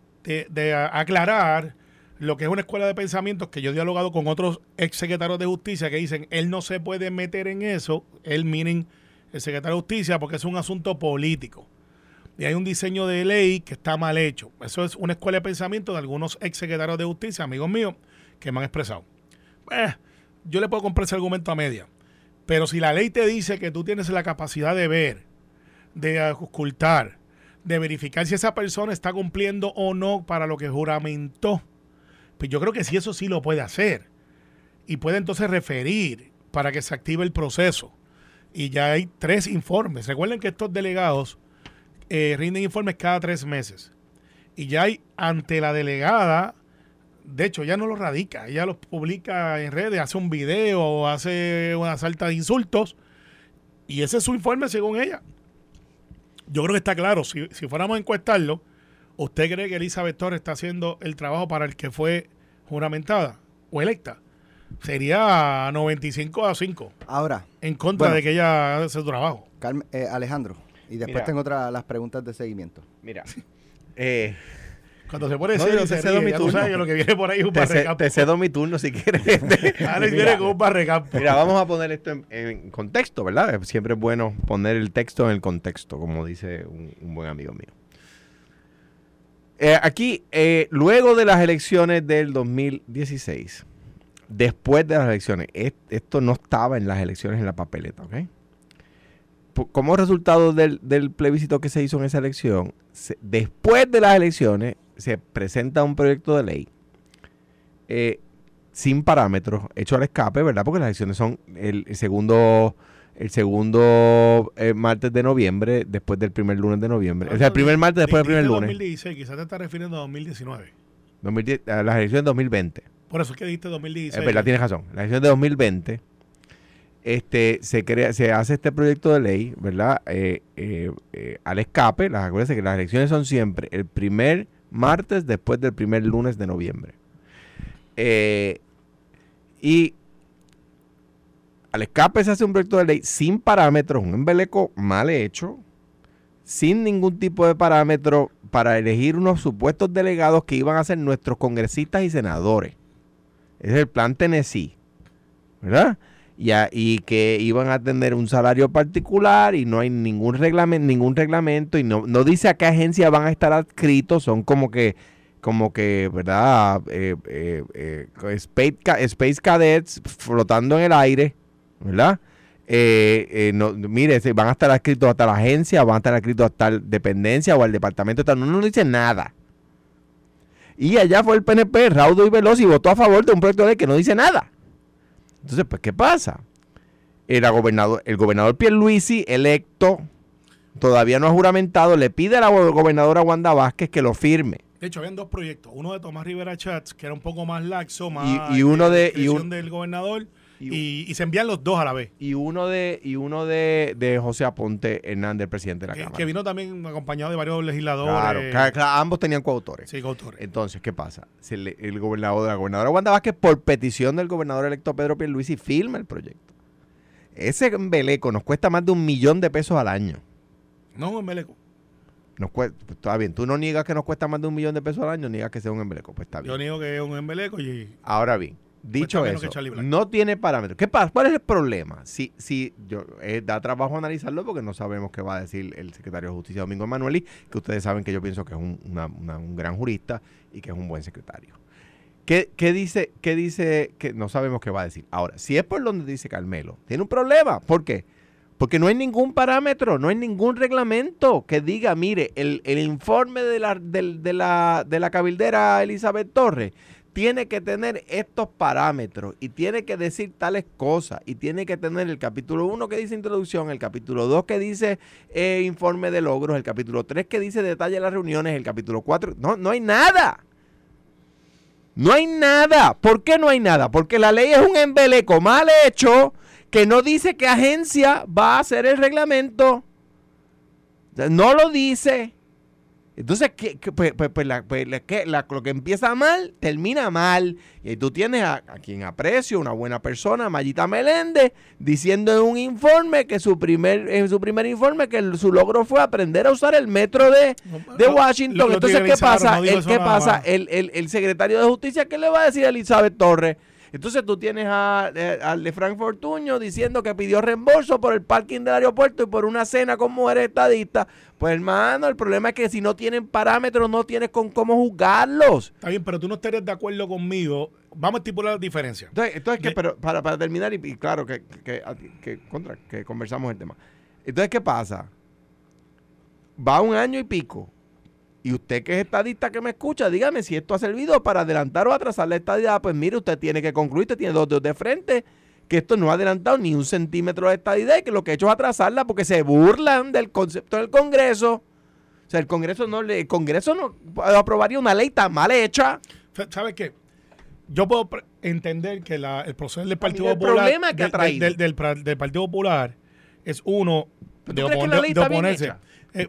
de- aclarar lo que es una escuela de pensamientos que yo he dialogado con otros ex secretarios de justicia que dicen él no se puede meter en eso, él meaning el secretario de justicia, porque es un asunto político. Y hay un diseño de ley que está mal hecho. Eso es una escuela de pensamiento de algunos ex secretarios de justicia, amigos míos, que me han expresado. Eh, yo le puedo comprar ese argumento a media. Pero si la ley te dice que tú tienes la capacidad de ver, de ocultar, de verificar si esa persona está cumpliendo o no para lo que juramentó, pues yo creo que sí, eso sí lo puede hacer. Y puede entonces referir para que se active el proceso. Y ya hay tres informes. Recuerden que estos delegados eh, rinden informes cada tres meses. Y ya hay ante la delegada, de hecho, ya no lo radica, ella los publica en redes, hace un video hace una salta de insultos. Y ese es su informe según ella. Yo creo que está claro. Si, si fuéramos a encuestarlo, ¿usted cree que Elizabeth Torres está haciendo el trabajo para el que fue juramentada o electa? Sería 95 a 5 Ahora, en contra Bueno. de que ella haga su trabajo. Carmen- eh, Alejandro, y después Mira. tengo otra, las preguntas de seguimiento. Mira. eh, Cuando se pone No, serio, te cedo ríe, mi turno. sabes que lo que viene por ahí es un te, barrecampo. te cedo mi turno si quieres. Alex Mira. viene con un barrecampo. Mira, vamos a poner esto en, en contexto, ¿verdad? Siempre es bueno poner el texto en el contexto, como dice un, un buen amigo mío. Eh, aquí, eh, luego de las elecciones del 2016, después de las elecciones, es- esto no estaba en las elecciones en la papeleta, ¿ok? Como resultado del, plebiscito que se hizo en esa elección, después de las elecciones se presenta un proyecto de ley eh, sin parámetros, hecho al escape, ¿verdad? Porque las elecciones son el segundo el segundo eh, martes de noviembre, después del primer lunes de noviembre. o sea, el primer martes después del primer lunes. 2016, quizás te estás refiriendo a 2019. 2010, a las elecciones de 2020. Por eso es que dijiste 2016. Es verdad, tienes razón. La elección de 2020 este, se crea, se hace este proyecto de ley, ¿verdad? Eh, eh, al escape, las, acuérdense que las elecciones son siempre el primer martes después del primer lunes de noviembre. Y al escape se hace un proyecto de ley sin parámetros, un embeleco mal hecho, sin ningún tipo de parámetro para elegir unos supuestos delegados que iban a ser nuestros congresistas y senadores. Es el plan Tennessee, ¿verdad? Y, que iban a tener un salario particular y no hay ningún reglamento, ningún reglamento y no, no dice a qué agencia van a estar adscritos, son como que, como que, ¿verdad? Eh, eh, eh, space cadets flotando en el aire, ¿verdad? Eh, eh, no, mire, van a estar adscritos hasta la agencia, van a estar adscritos hasta la dependencia o al departamento, de tal. no, no dice nada. Y allá fue el PNP, raudo y veloz, y votó a favor de un proyecto de ley que no dice nada. Entonces, pues, ¿qué pasa? El gobernador, el gobernador Pierluisi, electo, todavía no ha juramentado, le pide a la go- gobernadora Wanda Vázquez que lo firme. De hecho, habían dos proyectos. Uno de Tomás Rivera Chats, que era un poco más laxo, más y uno de- y un- del gobernador, y y, se envían los dos a la vez. Y uno de, y uno de, de José Aponte Hernández, el presidente de la Que, Cámara. que vino también acompañado de varios legisladores. Claro, ambos tenían coautores. Sí, coautores. Entonces, ¿qué pasa? Se le- el gobernador, la gobernadora Wanda Vázquez, por petición del gobernador electo Pedro Pierluisi, firma el proyecto. Ese embeleco nos cuesta más de un millón de pesos al año. No, un embeleco. Nos cuesta, pues, está bien, tú no niegas que nos cuesta más de un millón de pesos al año, niegas que sea un embeleco, pues está bien. Yo digo que es un embeleco y Ahora bien, dicho menos que eso, no tiene parámetros. ¿Qué pasa? ¿Cuál es el problema? Si, si yo, eh, da trabajo analizarlo porque no sabemos qué va a decir el secretario de Justicia Domingo Emanueli, que ustedes saben que yo pienso que es un, una- una- un gran jurista y que es un buen secretario. ¿Qué, qué dice? ¿Qué dice? Que no sabemos qué va a decir. Ahora, si es por donde dice Carmelo, tiene un problema. ¿Por qué? Porque no hay ningún parámetro, no hay ningún reglamento que diga, mire, el, el informe de la, de, la, de la cabildera Elizabeth Torres tiene que tener estos parámetros y tiene que decir tales cosas y tiene que tener el capítulo 1 que dice introducción, el capítulo 2 que dice eh, informe de logros, el capítulo 3 que dice detalle de las reuniones, el capítulo 4, no, no hay nada. No hay nada. ¿Por qué no hay nada? Porque la ley es un embeleco mal hecho que no dice qué agencia va a hacer el reglamento. No lo dice. Entonces, ¿qué- qué- pues, pues- pues la- pues la-. La- lo que empieza mal, termina mal. Y ahí tú tienes a, a quien aprecio, una buena persona, Mayita Meléndez, diciendo en un informe que su primer, en su primer informe que el- su logro fue aprender a usar el metro de, de Washington. lo- lo Entonces, ¿qué pasa? no El, ¿Qué pasa? El, el- el secretario de Justicia, ¿qué le va a decir a Elizabeth Torres? Entonces tú tienes a, eh, al de Frank Fortuño diciendo que pidió reembolso por el parking del aeropuerto y por una cena con mujeres estadistas. Pues hermano, el problema es que si no tienen parámetros, no tienes con cómo juzgarlos. Está bien, pero tú no estarías de acuerdo conmigo. Vamos a estipular las diferencias. Entonces, entonces ¿qué? De- pero para, para terminar, y, y claro que, que, que- contra, que conversamos el tema. Entonces, ¿qué pasa? Va un año y pico. Y usted que es estadista que me escucha, dígame si esto ha servido para adelantar o atrasar la estadidad. Pues mire, usted tiene que concluir, usted tiene dos dedos de frente, que esto no ha adelantado ni un centímetro de estadidad y que lo que ha hecho es atrasarla porque se burlan del concepto del Congreso. O sea, el Congreso no le, el Congreso no aprobaría una ley tan mal hecha. Sa- ¿Sabes qué? Yo puedo entender que la- el proceso del Partido el Popular. problema que ha del- traído. del, del del Partido Popular es uno ¿Pero de, opon- oponerse. Eh,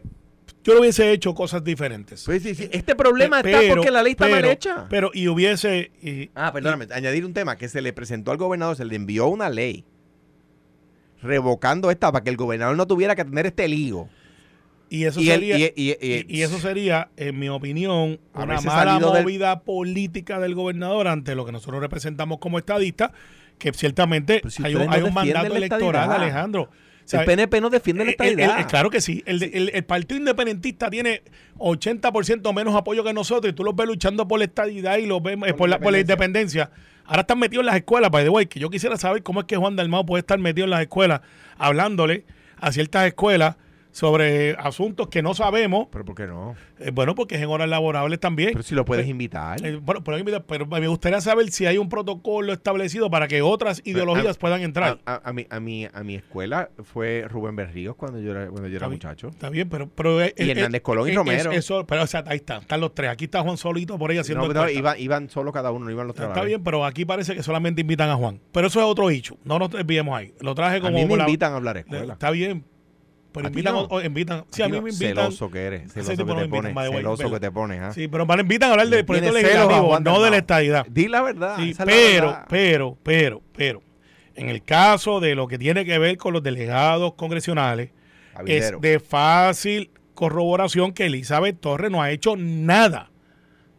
yo lo hubiese hecho cosas diferentes. Pues sí, sí, Este problema está porque la ley está mal hecha. Pero, y hubiese. y- Ah, perdóname, añadir un tema que se le presentó al gobernador, se le envió una ley revocando esta para que el gobernador no tuviera que tener este lío. Y eso Y sería. y- y- y- y- y eso sería, en mi opinión, una mala del- movida política del gobernador ante lo que nosotros representamos como estadistas, que ciertamente si hay un, ustedes no hay un defienden mandato electoral. Alejandro. O sea, el PNP no defiende la el- el- estadidad. el- claro que sí. El, de- el- el Partido Independentista tiene 80% menos apoyo que nosotros y tú los ves luchando por la estadidad y los ves eh, por, la, por la independencia. Ahora están metidos en las escuelas, by the way, que yo quisiera saber cómo es que Juan Dalmao puede estar metido en las escuelas hablándole a ciertas escuelas sobre asuntos que no sabemos. Pero ¿por qué no? Eh, bueno, porque es en horas laborables también. Pero si lo puedes Eh, invitar. Eh, bueno, pero, pero me gustaría saber si hay un protocolo establecido para que otras ideologías a- puedan entrar. A, a- a mi, a, mi, a mi escuela fue Rubén Berríos cuando yo era, cuando yo era Está muchacho. Está bien, pero... pero eh, Y Hernández Colón y Romero. es- Eso, pero o sea, ahí está, están los tres. Aquí está Juan solito por ahí haciendo No, no, iban, iban solo cada uno, no iban los tres. a Está bien, pero aquí parece que solamente invitan a Juan. Pero eso es otro hecho. No nos desviemos ahí. Lo traje A como... mí me la- invitan a hablar a escuela. Está bien. Pero ¿A ti invitan, no? o- o invitan. Sí, a Aquí mí no, me invitan. Celoso que eres. Celoso que te pones. Celoso que te pones. ¿ah? Sí, pero me invitan a hablar del proyecto legislativo, no de la estadidad. Di la verdad. Sí, pero, verdad. pero, pero, pero, en el caso de lo que tiene que ver con los delegados congresionales, es de fácil corroboración que Elizabeth Torres no ha hecho nada.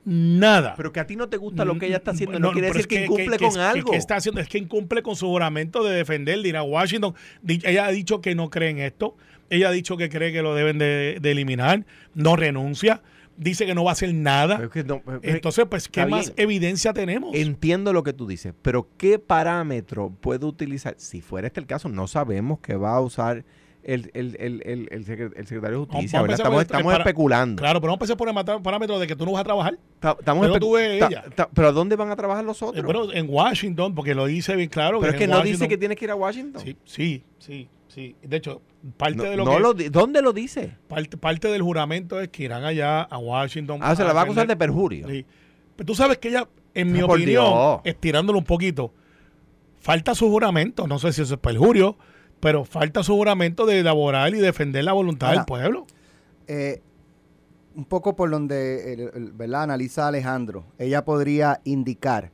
Nada. Pero que a ti no te gusta lo que ella está haciendo, No, no, quiere decir es que, incumple que- con que- algo. que está haciendo? Es que incumple con su juramento de defender, de ir a Washington. Ella ha dicho que no cree en esto. Ella ha dicho que cree que lo deben de, de eliminar. No renuncia. Dice que no va a hacer nada. Pero es que no- pero- Entonces, pues, ¿qué más bien. evidencia tenemos? Entiendo lo que tú dices, pero ¿qué parámetro puede utilizar? Si fuera este el caso, no sabemos que va a usar el, el, el, el, el secre- el secretario de Justicia, vamos Estamos, para- especulando. Claro, pero no empecé por el parámetro de que tú no vas a trabajar. Ta- estamos pero tú ta- ella. ta- pero ¿a dónde van a trabajar los otros? Eh, bueno, en Washington, porque lo dice bien claro. pero es que no dice que tienes que ir a Washington. Sí, sí, sí, sí. De hecho, parte No- de lo no que... lo di- ¿Dónde lo dice? parte, parte del juramento es que irán allá a Washington. Ah, se la va a acusar de perjurio. Sí. Pero tú sabes que ella, en mi opinión, estirándolo un poquito, falta su juramento. No sé si eso es perjurio, pero falta su juramento de elaborar y defender la voluntad Ahora, del pueblo. Eh, un poco por donde el- el- ¿verdad? analiza Alejandro, ella podría indicar,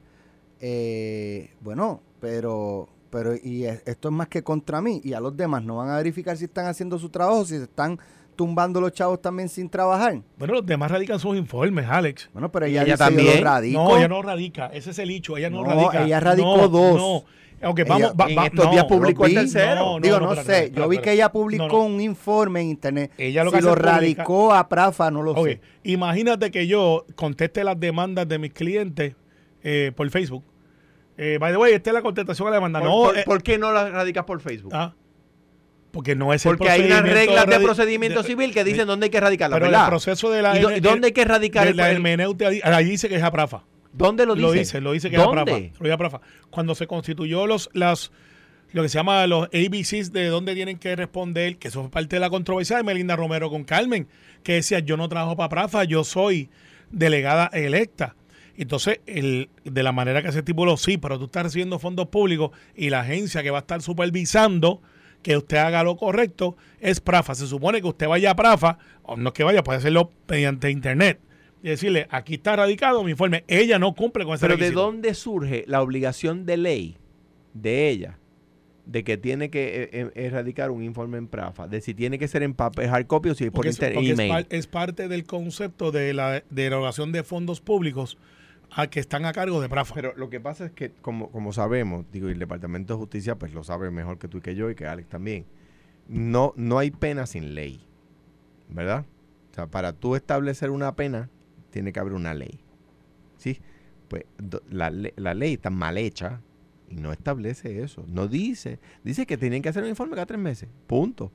eh, bueno, pero, pero y es- esto es más que contra mí y a los demás no van a verificar si están haciendo su trabajo, si se están tumbando los chavos también sin trabajar. Bueno, los demás radican sus informes, Alex. Bueno, pero ella, ella dice, yo también. lo radico. No, ella no radica. Ese es el hecho. Ella no, No, radica. ella radicó No, dos. No. Aunque Ella- vamos, va- en va- estos no, días publicó el tercero. Digo, no, sé, yo vi que ella publicó No, no. un informe en internet. Ella lo si que lo radicó a Prafa, no lo Ok, sé. imagínate que yo conteste las demandas de mis clientes eh, por Facebook. Eh, by the way, esta es la contestación a la demanda. ¿Por, no, por- eh, por qué no la radicas por Facebook? ah, Porque no es el Porque hay unas reglas de procedimiento de- civil que dicen dónde hay que radicarla, Pero el proceso de la ¿Y, do- N- y dónde hay que radicar el, la hermenéutica, allí dice que es a Prafa. ¿Dónde lo dice? Lo dice, lo dice que es a ¿Dónde? Prafa. Lo dice a Prafa. Cuando se constituyó los, las, lo que se llama los ABCs de dónde tienen que responder, que eso fue parte de la controversia de Melinda Romero con Carmen, que decía, yo no trabajo para Prafa, yo soy delegada electa. Entonces, el, de la manera que se estipuló, sí, pero tú estás recibiendo fondos públicos y la agencia que va a estar supervisando que usted haga lo correcto es Prafa. Se supone que usted vaya a Prafa, o no es que vaya, puede hacerlo mediante internet. Y decirle, aquí está radicado mi informe. Ella no cumple con ese Pero ¿de dónde surge la obligación de ley de ella de que tiene que eh, eh, erradicar un informe en PRAFA? De si tiene que ser en papel, hard copy o si es por Porque, es, es email. par- es parte del concepto de la de erogación de fondos públicos a que están a cargo de Prafa. Pero lo que pasa es que, como, como sabemos, digo, y el Departamento de Justicia pues lo sabe mejor que tú y que yo y que Alex también, no, no hay pena sin ley, ¿verdad? O sea, para tú establecer una pena, tiene que haber una ley. ¿Sí? Pues do- la, la ley está mal hecha y no establece eso. No dice, dice que tienen que hacer un informe cada tres meses, punto.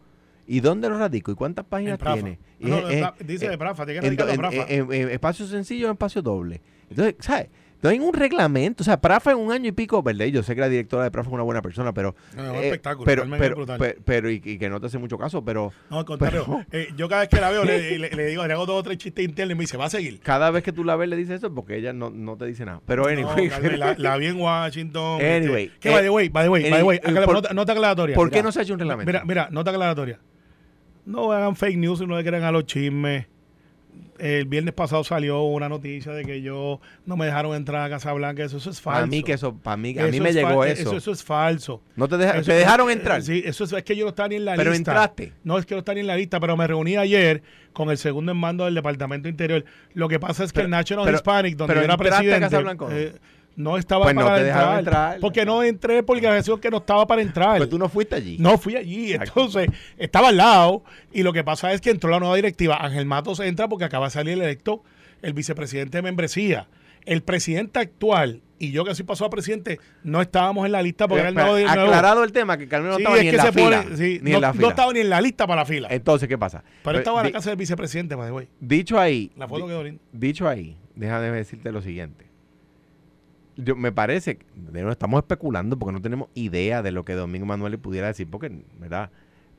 ¿Y dónde lo radico? ¿Y cuántas páginas tiene? Ah, no, es- es- dice eh, de Prafa, tiene que en, radicarlo en- Prafa. en- en espacio sencillo o espacio doble. Entonces, ¿sabes? No hay un reglamento. O sea, Prafa en un año y pico, ¿verdad? Yo sé que la directora de Prafa es una buena persona, pero. No, es un eh, espectáculo, Pero, pero, pero, pero- y, y que no te hace mucho caso, pero No, al contrario. Eh, yo cada vez que la veo le, le- le digo, le hago dos o tres chistes internos y me dice, va a seguir. cada vez que tú la ves le dices eso porque ella no, no te dice nada. Pero, No, anyway. Carmen, la, la vi en Washington. Anyway, este, que eh, by the way, by the way, by the way, por- nota, nota aclaratoria. ¿Por qué Mira, no se ha hecho un reglamento? Mira, mira, nota aclaratoria. No hagan fake news y no le crean a los chismes. El viernes pasado salió una noticia de que yo no me dejaron entrar a Casa Blanca. Eso, eso es falso. a mí que eso, para mí, a mí Eso me es llegó fa- eso. Eso, es falso. No te, deja- Eso- te dejaron entrar. Sí, eso es, es que yo no estaba ni en la Pero lista. entraste. No es que no estaba ni en la lista, pero me reuní ayer con el segundo en mando del Departamento Interior. Lo que pasa es que Pero- el National pero- Hispanic, donde pero yo era a presidente, Casablanca, ¿o no? eh, no estaba Pues no para te dejaron entrar. entrar. Porque no entré porque la decisión que no estaba para entrar. Pues tú no fuiste allí. No fui allí, entonces estaba al lado y lo que pasa es que entró la nueva directiva. Ángel Matos entra porque acaba de salir electo el vicepresidente de membresía. El presidente actual y yo que soy pasado a presidente no estábamos en la lista porque Eh, era el nuevo de nuevo. aclarado el tema, que Carmen no Sí, estaba es ni en que la fila. pone- sí, ni no, en la no fila. estaba ni en la lista para la fila. Entonces, ¿qué pasa? pero Pues, estaba en la casa del vicepresidente, the way. Dicho ahí, La foto di- quedó linda. dicho ahí, déjame decirte lo siguiente. Yo, me parece, de estamos especulando porque no tenemos idea de lo que Domingo Manuel le pudiera decir, porque, ¿verdad?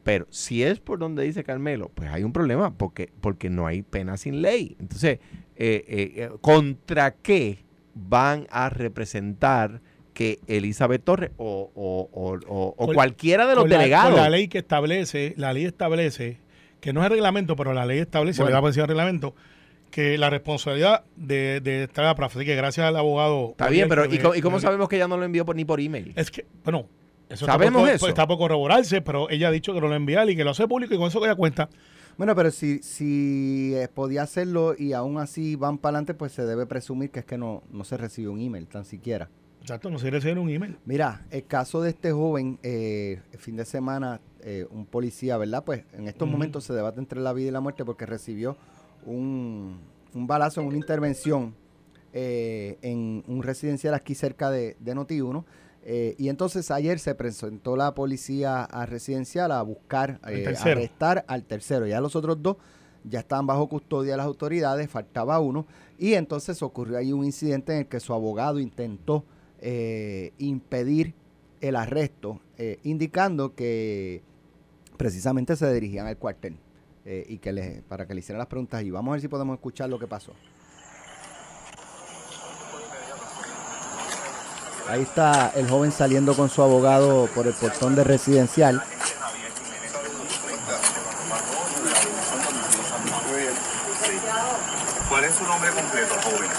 Pero si es por donde dice Carmelo, pues hay un problema porque, porque no hay pena sin ley. Entonces, eh, eh, eh, ¿contra qué van a representar que Elizabeth Torres o, o- o- o- Con- cualquiera de los Con la- delegados? con la ley que establece, la ley establece, que no es reglamento, pero la ley establece, Bueno. le da del reglamento, que la responsabilidad de, de estar a la Así que gracias al abogado. Está bien, pero ¿y, co- y cómo sabemos que ella no lo envió por, ni por email? Es que, bueno, eso ¿Sabemos está por, eso? Está por corroborarse, pero ella ha dicho que no lo enviar y que lo hace público y con eso que ella cuenta. Bueno, pero si, si eh, podía hacerlo y aún así van para adelante, pues se debe presumir que es que no, no se recibe un email, tan siquiera. Exacto, no se recibe un email. Mira, el caso de este joven, eh, el fin de semana, eh, un policía, ¿verdad? Pues en estos momentos se debate entre la vida y la muerte porque recibió un, un balazo en una intervención eh, en un residencial aquí cerca de, de Noti1. eh, y entonces ayer se presentó la policía a residencial a buscar, eh, arrestar al tercero. Ya los otros dos ya estaban bajo custodia de las autoridades, faltaba uno. Y entonces ocurrió ahí un incidente en el que su abogado intentó eh, impedir el arresto, indicando que precisamente se dirigían al cuartel eh, y que les, para que le hicieran las preguntas. Y vamos a ver si podemos escuchar lo que pasó. Ahí está el joven saliendo con su abogado por el portón de residencial. ¿Cuál es su nombre completo, joven?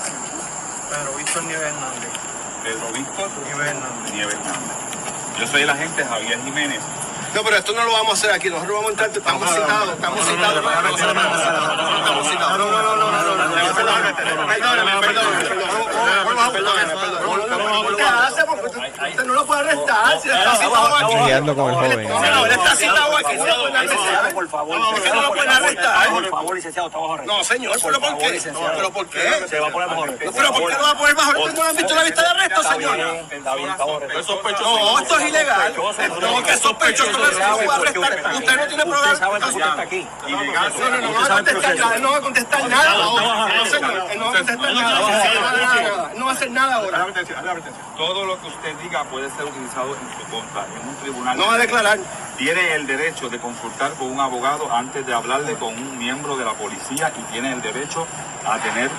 Pedro Víctor Nieves Hernández. Pedro Víctor Nieves Hernández. Nieves Hernández. Yo soy el agente Javier Jiménez. No, pero esto no lo vamos a hacer aquí. Nosotros vamos a entrar. Estamos citados. Estamos citados. Estamos citados. No, no, no, no. Perdóname, perdóname, perdóname. No lo puede arrestar. Si está citado aquí. Con el joven. No, él está citado aquí. Por favor, no lo pueden arrestar. Por favor, licenciado, está bajo arresto. No, señor, pero ¿por qué? ¿Pero por qué? Se va a poner. No, pero ¿por qué no va a poner bajo arresto? ¿No han visto la vista de arresto, señor? No, esto es ilegal. No, que sospechoso. Usted no tiene pruebas. Usted sabe por qué usted está aquí. No, va a contestar nada. Él no va a contestar nada. No, señor, él no va a contestar nada. Él no va a hacer nada ahora. Todo lo que usted diga puede ser utilizado en su contra, en un tribunal. No va a declarar. Tiene el derecho de consultar con un abogado antes de hablarle con un miembro de la policía y tiene el derecho a tener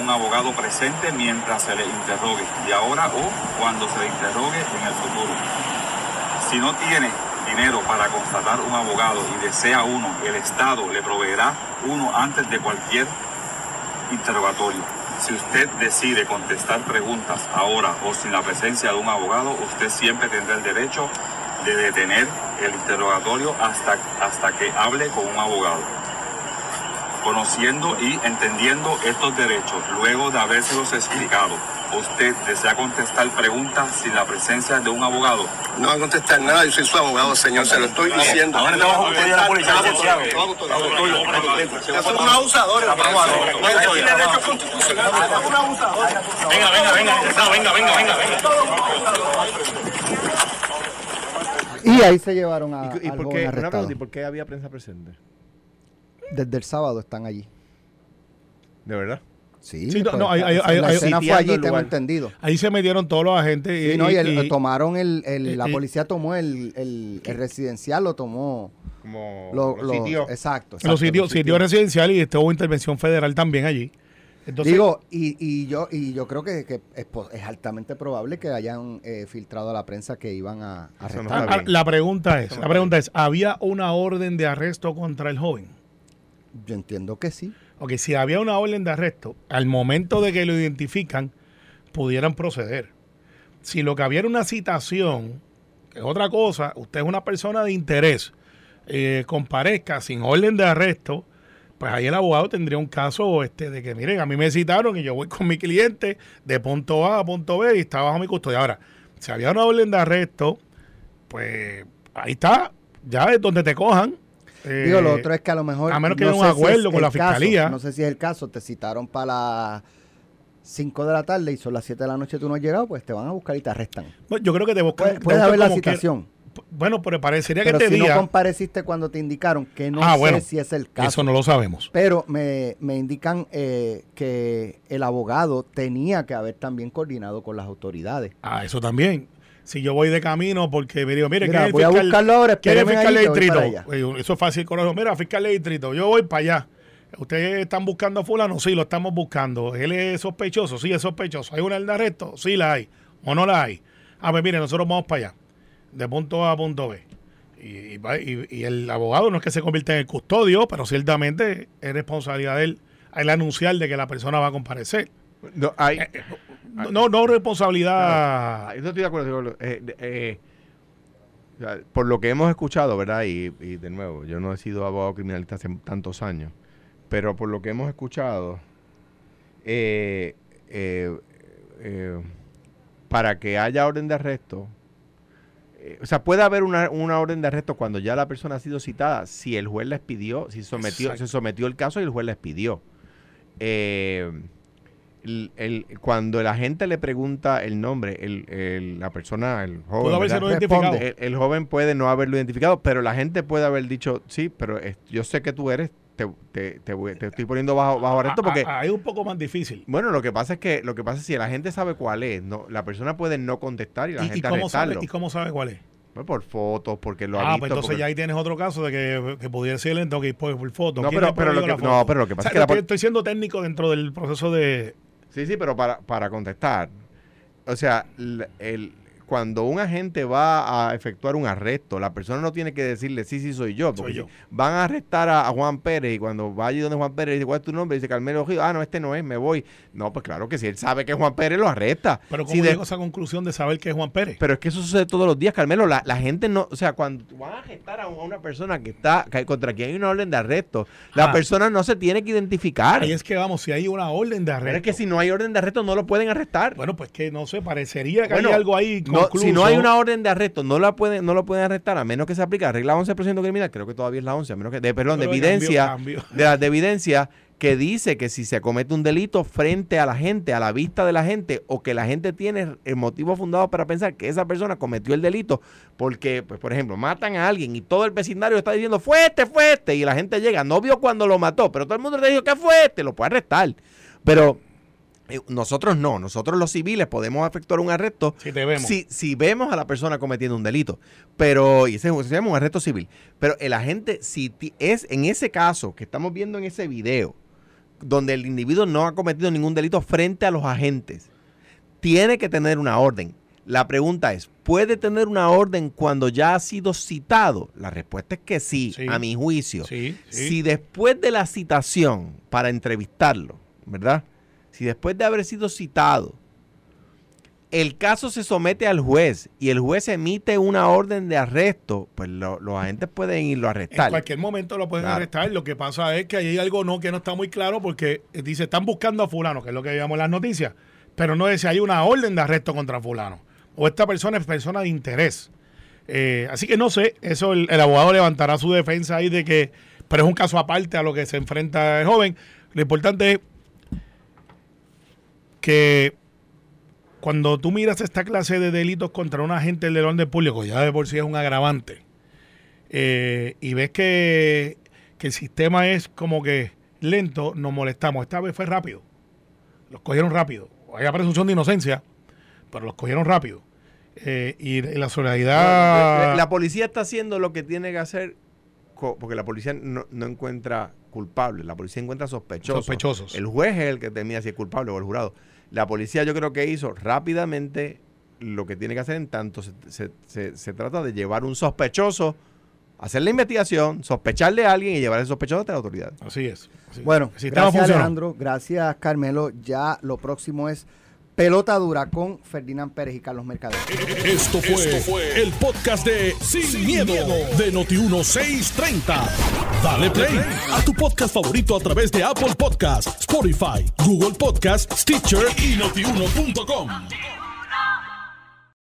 un abogado presente mientras se le interrogue, de ahora o cuando se le interrogue en el futuro. Si no tiene dinero para constatar un abogado y desea uno, el Estado le proveerá uno antes de cualquier interrogatorio. Si usted decide contestar preguntas ahora o sin la presencia de un abogado, usted siempre tendrá el derecho de detener el interrogatorio hasta, hasta que hable con un abogado. Conociendo y entendiendo estos derechos, luego de habérselos explicado, usted desea contestar preguntas sin la presencia de un abogado. No va a contestar nada. Yo soy su abogado, señor. Se lo estoy diciendo. Ahora vamos a custodia a la policía, licenciado. Unos abusadores. No tiene derecho constitucional. Son unos abusadores. Venga, venga, venga, venga, venga, venga, venga. Y ahí se llevaron a, ¿Y, y por qué, una arrestado. pregunta, ¿y por qué había prensa presente? Desde el sábado están allí. ¿De verdad? Sí, Sí, no, pues, hay- la hay- escena fue allí, tengo entendido. Ahí se metieron todos los agentes. Sí, y, no, y el- y- tomaron el, el- la y- policía tomó el, el, el residencial, lo tomó. Como Lo, los lo- sitios. exacto, exacto, los sitios, sitios residenciales y estuvo intervención federal también allí. Entonces, Digo, y, y yo y yo creo que, que es, altamente probable que hayan eh, filtrado a la prensa que iban a a no ah, bien. la pregunta es, la pregunta es, ¿había una orden de arresto contra el joven? Yo entiendo que sí. Ok, si había una orden de arresto, al momento de que lo identifican, pudieran proceder. Si lo que había era una citación, que es otra cosa, usted es una persona de interés, eh, comparezca sin orden de arresto, pues ahí el abogado tendría un caso este de que, miren, a mí me citaron y yo voy con mi cliente de punto A a punto B y está bajo mi custodia. Ahora, si había una orden de arresto, pues ahí está, ya es donde te cojan. Eh, Digo, lo otro es que a lo mejor. a menos que no haya un si acuerdo con la caso, fiscalía. no sé si es el caso. Te citaron para las 5 de la tarde y son las 7 de la noche tú no has llegado, pues te van a buscar y te arrestan. Bueno, yo creo que te buscan. Puede, te puede haber la citación. Bueno, pero parecería Pero que este si día. no compareciste cuando te indicaron, que no Ah, sé bueno, si es el caso. eso no lo sabemos. Pero me, me indican eh, que el abogado tenía que haber también coordinado con las autoridades. Ah, eso también. Si yo voy de camino porque me digo, mire, Mira, ¿quién es el voy a fiscal? buscarlo ahora, ¿Quién es el espéreme fiscal de distrito? Oye, Eso es fácil, corazón. Mira, fiscal de distrito, yo voy para allá. ¿Ustedes están buscando a fulano? Sí, lo estamos buscando. ¿Él es sospechoso? Sí, es sospechoso. ¿Hay una orden de arresto? Sí, la hay. ¿O no la hay? Ah, pues mire, nosotros vamos para allá. De punto A a punto B. Y, y va- y- y el abogado no es que se convierta en el custodio, pero ciertamente es responsabilidad de él el anunciar de que la persona va a comparecer. No, hay, No, no responsabilidad. Ah, Yo estoy de acuerdo. eh, eh, por lo que hemos escuchado, ¿verdad? Y, y de nuevo, yo no he sido abogado criminalista hace tantos años, pero por lo que hemos escuchado, eh, eh, para que haya orden de arresto, o sea, puede haber una, una orden de arresto cuando ya la persona ha sido citada, si el juez les pidió, si sometió, Exacto. se sometió el caso y el juez les pidió. Eh, el- el- cuando la gente le pregunta el nombre, el, el- la persona, el joven. Responde. el, joven puede no haberlo identificado, pero la gente puede haber dicho, sí, pero es- yo sé que tú eres, te, te, te voy- te estoy poniendo bajo, bajo arresto porque... Ah, ah, es un poco más difícil. Bueno, lo que pasa es que lo que pasa es que si la gente sabe cuál es, no, la persona puede no contestar y la ¿Y, y gente cómo sabe. ¿Y cómo sabe cuál es? Bueno, por fotos, porque lo ha ah, visto. pues entonces porque- ya ahí tienes otro caso de que, que pudiera ser lento, que por, por foto. No, ¿Quién pero- pero lo que- la no, foto? pero lo que pasa O sea, es que la estoy siendo técnico dentro del proceso de... Sí, sí, pero para, para contestar. O sea, l- el, cuando un agente va a efectuar un arresto, la persona no tiene que decirle, sí, sí, soy yo. Porque Soy yo. si van a arrestar a, a Juan Pérez y cuando va allí donde Juan Pérez dice, ¿cuál es tu nombre? Dice Carmelo Río. Ah, no, este no es, me voy. No, pues claro que si él sabe que es Juan Pérez, lo arresta. Pero Si ¿cómo de- llegó esa conclusión de saber que es Juan Pérez? Pero es que eso sucede todos los días, Carmelo. La, la gente no, o sea, cuando van a arrestar a un- a una persona que está, que contra quien hay una orden de arresto, la Ah. persona no se tiene que identificar. Ahí es que vamos, si hay una orden de Pero arresto. es que si no hay orden de arresto, no lo pueden arrestar. Bueno, pues que no sé, parecería que Bueno, hay algo ahí No, si no hay una orden de arresto, no la pueden, no lo pueden arrestar, a menos que se aplique la regla 11% criminal, creo que todavía es la 11, a menos que, de, perdón, de evidencia, de, la- de evidencia que dice que si se comete un delito frente a la gente, a la vista de la gente, o que la gente tiene el motivo fundado para pensar que esa persona cometió el delito, porque, pues, por ejemplo, matan a alguien y todo el vecindario está diciendo, fue este, fue este, y la gente llega, no vio cuando lo mató, pero todo el mundo le dijo que fue este, lo puede arrestar. Pero nosotros no, nosotros los civiles podemos efectuar un arresto Si te vemos. Si, si vemos a la persona cometiendo un delito. Pero, y ese se llama un arresto civil. Pero el agente, si es en ese caso que estamos viendo en ese video, donde el individuo no ha cometido ningún delito frente a los agentes, tiene que tener una orden. La pregunta es, ¿puede tener una orden cuando ya ha sido citado? La respuesta es que sí, Sí. a mi juicio. Sí, sí. Si después de la citación para entrevistarlo, ¿verdad? Si después de haber sido citado, el caso se somete al juez y el juez emite una orden de arresto, pues lo- los agentes pueden irlo a En arrestar. cualquier momento lo pueden Claro. arrestar. Lo que pasa es que ahí hay algo no que no está muy claro porque eh, dice están buscando a fulano, que es lo que veíamos en las noticias, pero no dice hay una orden de arresto contra fulano o esta persona es persona de interés. Eh, así que no sé, eso el, el abogado levantará su defensa ahí de que, pero es un caso aparte a lo que se enfrenta el joven. Lo importante es que cuando tú miras esta clase de delitos contra un agente del orden público, ya de por sí es un agravante, eh, y ves que, que el sistema es como que lento, nos molestamos. Esta vez fue rápido. Los cogieron rápido. Hay presunción de inocencia, pero los cogieron rápido. Eh, y la solidaridad... La, policía está haciendo lo que tiene que hacer, porque la policía no, no encuentra culpables, la policía encuentra sospechosos. Sospechosos. El juez es el que termina si es culpable o el jurado. La policía yo creo que hizo rápidamente lo que tiene que hacer en tanto se, se- se- se trata de llevar un sospechoso, hacer la investigación, sospecharle a alguien y llevar ese sospechoso ante la autoridad. Así es. así. Bueno, El gracias funcionó. Alejandro, gracias Carmelo. Ya lo próximo es Pelota Dura con Ferdinand Pérez y Carlos Mercader. Esto fue, el podcast de Sin, miedo, de Noti1630. Dale play a tu podcast favorito a través de Apple Podcasts, Spotify, Google Podcasts, Stitcher y notiuno.com.